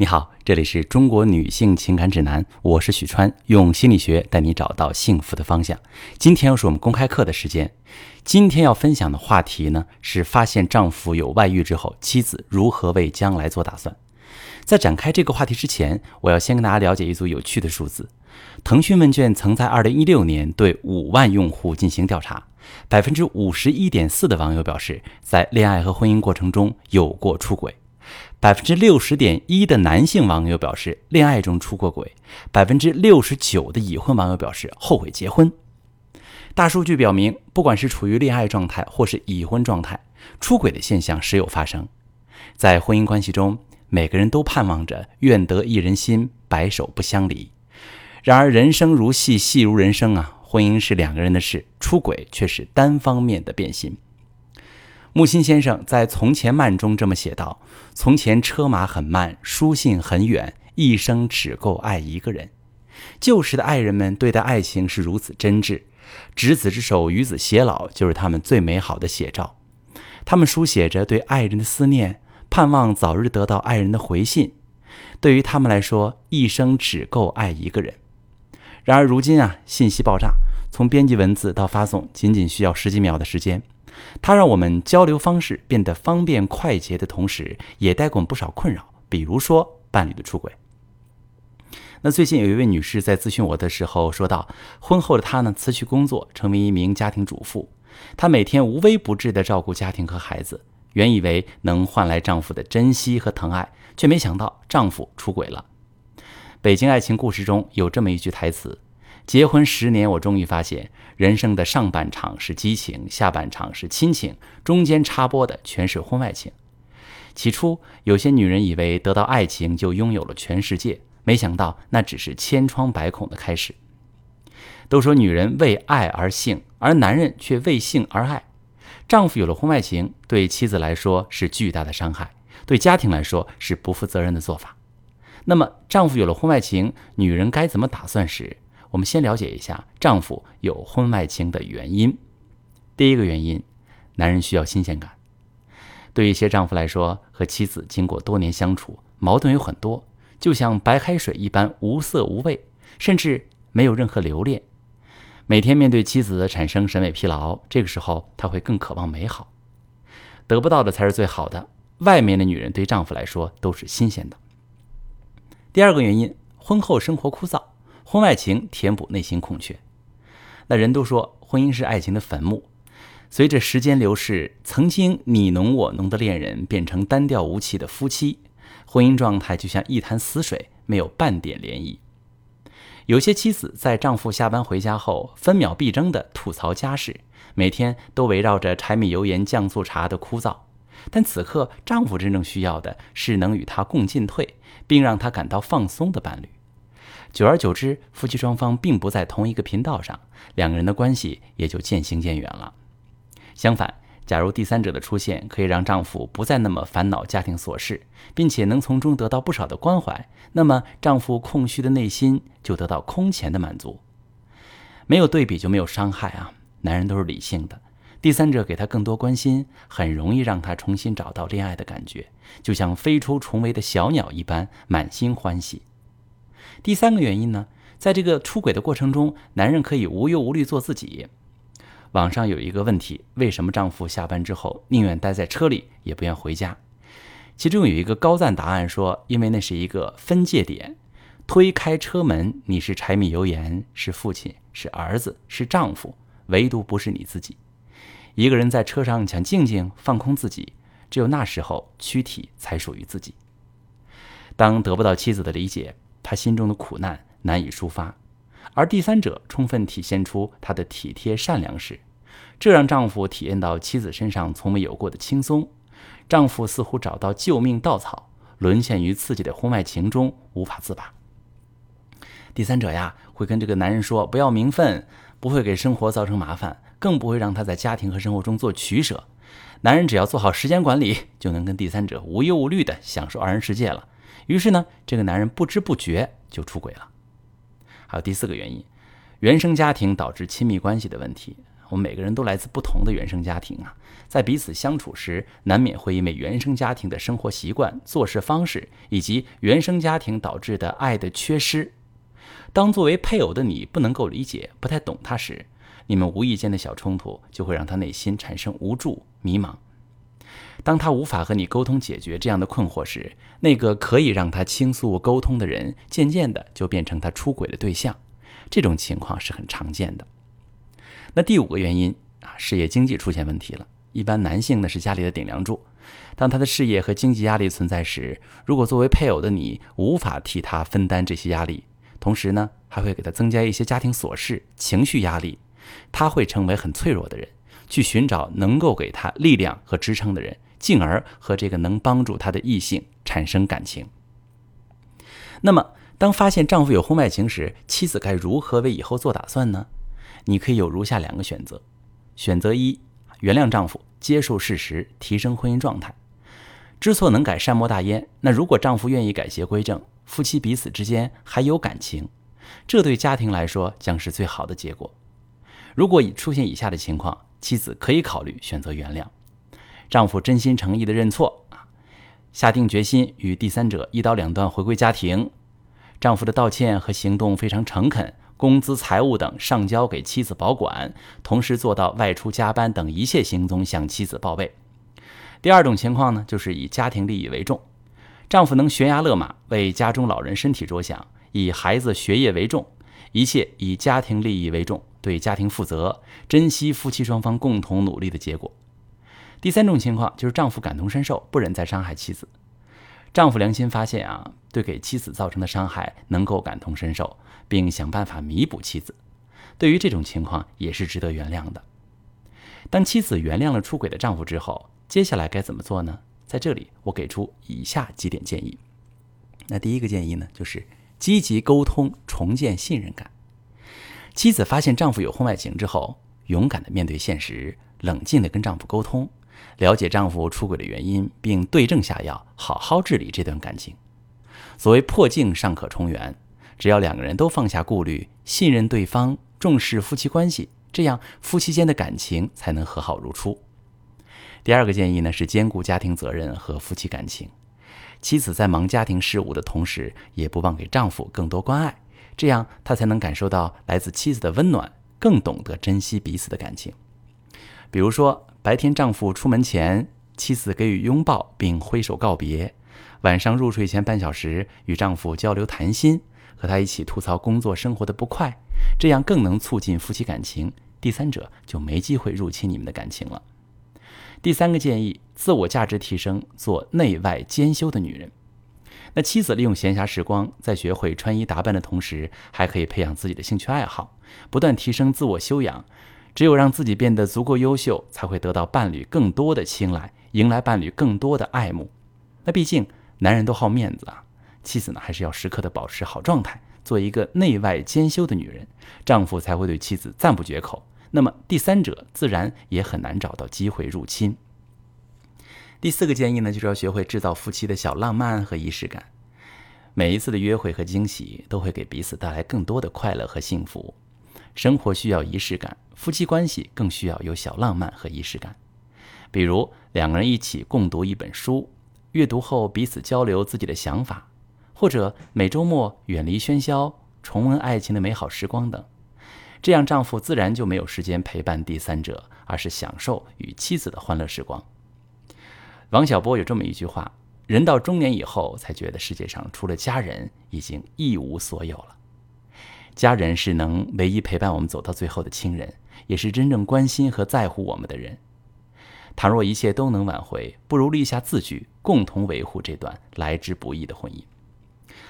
你好，这里是中国女性情感指南，我是许川，用心理学带你找到幸福的方向。今天又是我们公开课的时间，今天要分享的话题呢是发现丈夫有外遇之后，妻子如何为将来做打算。在展开这个话题之前，我要先跟大家了解一组有趣的数字。腾讯问卷曾在2016年对五万用户进行调查，百分之五十一点四的网友表示，在恋爱和婚姻过程中有过出轨。百分之六十点一的男性网友表示恋爱中出过轨，百分之六十九的已婚网友表示后悔结婚。大数据表明，不管是处于恋爱状态或是已婚状态，出轨的现象时有发生。在婚姻关系中，每个人都盼望着愿得一人心，白首不相离。然而人生如戏，戏如人生啊！婚姻是两个人的事，出轨却是单方面的变心。木心先生在《从前慢》中这么写道：“从前车马很慢，书信很远，一生只够爱一个人。旧时的爱人们对待爱情是如此真挚，执子之手，与子偕老，就是他们最美好的写照。他们书写着对爱人的思念，盼望早日得到爱人的回信。对于他们来说，一生只够爱一个人。然而如今啊，信息爆炸，从编辑文字到发送，仅仅需要十几秒的时间。”它让我们交流方式变得方便快捷的同时，也带给我们不少困扰，比如说伴侣的出轨。那最近有一位女士在咨询我的时候说到，婚后的她呢辞去工作，成为一名家庭主妇，她每天无微不至地照顾家庭和孩子，原以为能换来丈夫的珍惜和疼爱，却没想到丈夫出轨了。北京爱情故事中有这么一句台词。结婚十年，我终于发现，人生的上半场是激情，下半场是亲情，中间插播的全是婚外情。起初，有些女人以为得到爱情就拥有了全世界，没想到那只是千疮百孔的开始。都说女人为爱而性，而男人却为性而爱。丈夫有了婚外情，对妻子来说是巨大的伤害，对家庭来说是不负责任的做法。那么，丈夫有了婚外情，女人该怎么打算时？我们先了解一下丈夫有婚外情的原因。第一个原因，男人需要新鲜感。对一些丈夫来说，和妻子经过多年相处，矛盾有很多，就像白开水一般无色无味，甚至没有任何留恋。每天面对妻子产生审美疲劳，这个时候他会更渴望美好，得不到的才是最好的。外面的女人对丈夫来说都是新鲜的。第二个原因，婚后生活枯燥。婚外情填补内心空缺。那人都说婚姻是爱情的坟墓，随着时间流逝，曾经你侬我侬的恋人变成单调无奇的夫妻，婚姻状态就像一潭死水，没有半点涟漪。有些妻子在丈夫下班回家后，分秒必争地吐槽家事，每天都围绕着柴米油盐酱醋茶的枯燥。但此刻，丈夫真正需要的是能与他共进退，并让他感到放松的伴侣。久而久之，夫妻双方并不在同一个频道上，两个人的关系也就渐行渐远了。相反，假如第三者的出现可以让丈夫不再那么烦恼家庭琐事，并且能从中得到不少的关怀，那么丈夫空虚的内心就得到空前的满足。没有对比就没有伤害啊！男人都是理性的，第三者给他更多关心，很容易让他重新找到恋爱的感觉，就像飞出重围的小鸟一般，满心欢喜。第三个原因呢，在这个出轨的过程中，男人可以无忧无虑做自己。网上有一个问题：为什么丈夫下班之后宁愿待在车里也不愿回家？其中有一个高赞答案说：因为那是一个分界点，推开车门，你是柴米油盐，是父亲，是儿子，是丈夫，唯独不是你自己。一个人在车上想静静放空自己，只有那时候躯体才属于自己。当得不到妻子的理解。他心中的苦难难以抒发，而第三者充分体现出他的体贴善良时，这让丈夫体验到妻子身上从没有过的轻松。丈夫似乎找到救命稻草，沦陷于刺激的婚外情中无法自拔。第三者呀，会跟这个男人说：“不要名分，不会给生活造成麻烦，更不会让他在家庭和生活中做取舍。男人只要做好时间管理，就能跟第三者无忧无虑地享受二人世界了。”于是呢，这个男人不知不觉就出轨了。还有第四个原因，原生家庭导致亲密关系的问题。我们每个人都来自不同的原生家庭啊，在彼此相处时，难免会因为原生家庭的生活习惯、做事方式，以及原生家庭导致的爱的缺失。当作为配偶的你不能够理解、不太懂他时，你们无意间的小冲突就会让他内心产生无助、迷茫。当他无法和你沟通解决这样的困惑时，那个可以让他倾诉沟通的人，渐渐的就变成他出轨的对象。这种情况是很常见的。那第五个原因啊，事业经济出现问题了。一般男性呢是家里的顶梁柱，当他的事业和经济压力存在时，如果作为配偶的你无法替他分担这些压力，同时呢还会给他增加一些家庭琐事、情绪压力，他会成为很脆弱的人，去寻找能够给他力量和支撑的人。进而和这个能帮助她的异性产生感情。那么，当发现丈夫有婚外情时，妻子该如何为以后做打算呢？你可以有如下两个选择：选择一，原谅丈夫，接受事实，提升婚姻状态。知错能改，善莫大焉。那如果丈夫愿意改邪归正，夫妻彼此之间还有感情，这对家庭来说将是最好的结果。如果已出现以下的情况，妻子可以考虑选择原谅。丈夫真心诚意的认错啊，下定决心与第三者一刀两断回归家庭。丈夫的道歉和行动非常诚恳，工资、财物等上交给妻子保管，同时做到外出加班等一切行踪向妻子报备。第二种情况呢，就是以家庭利益为重，丈夫能悬崖勒马，为家中老人身体着想，以孩子学业为重，一切以家庭利益为重，对家庭负责，珍惜夫妻双方共同努力的结果。第三种情况就是丈夫感同身受，不忍再伤害妻子。丈夫良心发现啊，对给妻子造成的伤害能够感同身受，并想办法弥补妻子。对于这种情况也是值得原谅的。当妻子原谅了出轨的丈夫之后，接下来该怎么做呢？在这里我给出以下几点建议。那第一个建议呢，就是积极沟通，重建信任感。妻子发现丈夫有婚外情之后，勇敢的面对现实，冷静的跟丈夫沟通。了解丈夫出轨的原因，并对症下药，好好治理这段感情。所谓破镜尚可重圆，只要两个人都放下顾虑，信任对方，重视夫妻关系，这样夫妻间的感情才能和好如初。第二个建议呢是兼顾家庭责任和夫妻感情。妻子在忙家庭事务的同时，也不忘给丈夫更多关爱，这样他才能感受到来自妻子的温暖，更懂得珍惜彼此的感情。比如说。白天，丈夫出门前，妻子给予拥抱并挥手告别；晚上入睡前半小时，与丈夫交流谈心，和他一起吐槽工作生活的不快，这样更能促进夫妻感情，第三者就没机会入侵你们的感情了。第三个建议，自我价值提升，做内外兼修的女人。那妻子利用闲暇时光，在学会穿衣打扮的同时，还可以培养自己的兴趣爱好，不断提升自我修养。只有让自己变得足够优秀，才会得到伴侣更多的青睐，迎来伴侣更多的爱慕。那毕竟男人都好面子啊，妻子呢还是要时刻的保持好状态，做一个内外兼修的女人，丈夫才会对妻子赞不绝口。那么第三者自然也很难找到机会入侵。第四个建议呢，就是要学会制造夫妻的小浪漫和仪式感。每一次的约会和惊喜，都会给彼此带来更多的快乐和幸福。生活需要仪式感，夫妻关系更需要有小浪漫和仪式感。比如两个人一起共读一本书，阅读后彼此交流自己的想法，或者每周末远离喧嚣，重温爱情的美好时光等。这样丈夫自然就没有时间陪伴第三者，而是享受与妻子的欢乐时光。王小波有这么一句话：“人到中年以后，才觉得世界上除了家人，已经一无所有了。”家人是能唯一陪伴我们走到最后的亲人，也是真正关心和在乎我们的人。倘若一切都能挽回，不如立下字据，共同维护这段来之不易的婚姻。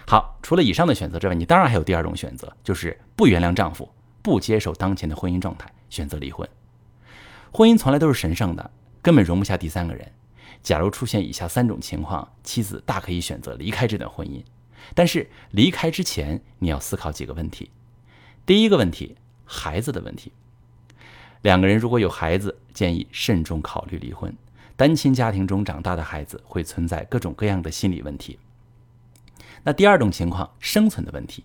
好，除了以上的选择之外，你当然还有第二种选择，就是不原谅丈夫，不接受当前的婚姻状态，选择离婚。婚姻从来都是神圣的，根本容不下第三个人。假如出现以下三种情况，妻子大可以选择离开这段婚姻。但是离开之前，你要思考几个问题。第一个问题，孩子的问题。两个人如果有孩子，建议慎重考虑离婚。单亲家庭中长大的孩子会存在各种各样的心理问题。那第二种情况，生存的问题。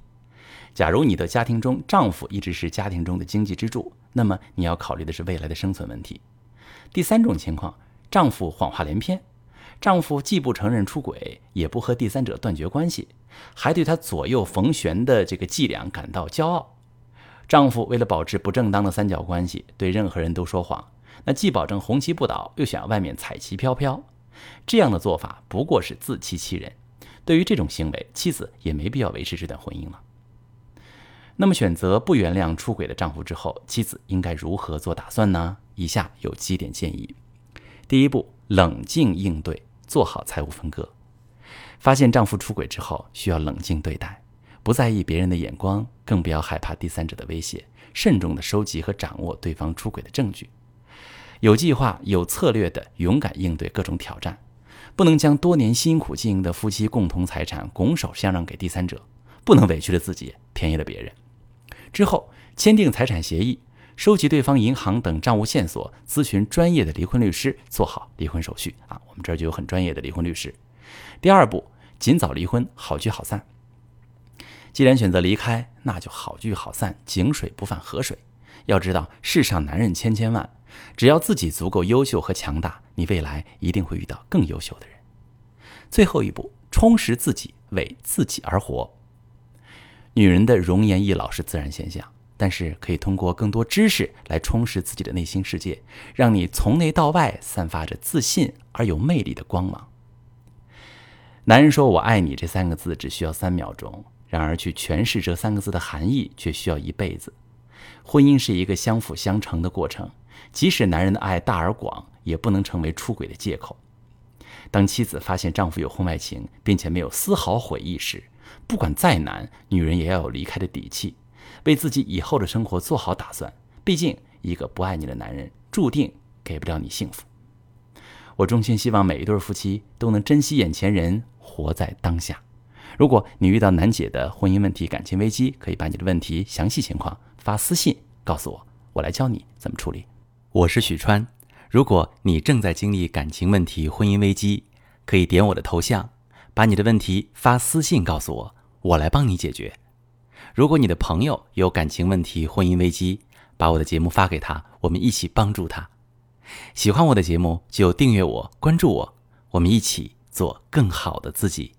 假如你的家庭中丈夫一直是家庭中的经济支柱，那么你要考虑的是未来的生存问题。第三种情况，丈夫谎话连篇，丈夫既不承认出轨，也不和第三者断绝关系，还对他左右逢源的这个伎俩感到骄傲。丈夫为了保持不正当的三角关系，对任何人都说谎，那既保证红旗不倒，又想外面彩旗飘飘，这样的做法不过是自欺欺人。对于这种行为，妻子也没必要维持这段婚姻了。那么，选择不原谅出轨的丈夫之后，妻子应该如何做打算呢？以下有几点建议：第一步，冷静应对，做好财务分割。发现丈夫出轨之后，需要冷静对待，不在意别人的眼光，更不要害怕第三者的威胁，慎重地收集和掌握对方出轨的证据，有计划、有策略地勇敢应对各种挑战。不能将多年辛苦经营的夫妻共同财产拱手相让给第三者，不能委屈了自己，便宜了别人。之后签订财产协议，收集对方银行等账务线索，咨询专业的离婚律师，做好离婚手续啊。我们这儿就有很专业的离婚律师。第二步，尽早离婚，好聚好散。既然选择离开，那就好聚好散，井水不犯河水。要知道，世上男人千千万，只要自己足够优秀和强大，你未来一定会遇到更优秀的人。最后一步，充实自己，为自己而活。女人的容颜易老是自然现象，但是可以通过更多知识来充实自己的内心世界，让你从内到外散发着自信而有魅力的光芒。男人说我爱你这三个字只需要三秒钟，然而去诠释这三个字的含义却需要一辈子。婚姻是一个相辅相成的过程，即使男人的爱大而广，也不能成为出轨的借口。当妻子发现丈夫有婚外情，并且没有丝毫悔意时，不管再难，女人也要有离开的底气，为自己以后的生活做好打算。毕竟，一个不爱你的男人，注定给不了你幸福。我衷心希望每一对夫妻都能珍惜眼前人，活在当下。如果你遇到难解的婚姻问题、感情危机，可以把你的问题详细情况发私信告诉我，我来教你怎么处理。我是许川，如果你正在经历感情问题、婚姻危机，可以点我的头像，把你的问题发私信告诉我，我来帮你解决。如果你的朋友有感情问题、婚姻危机，把我的节目发给他，我们一起帮助他。喜欢我的节目就订阅我、关注我，我们一起做更好的自己。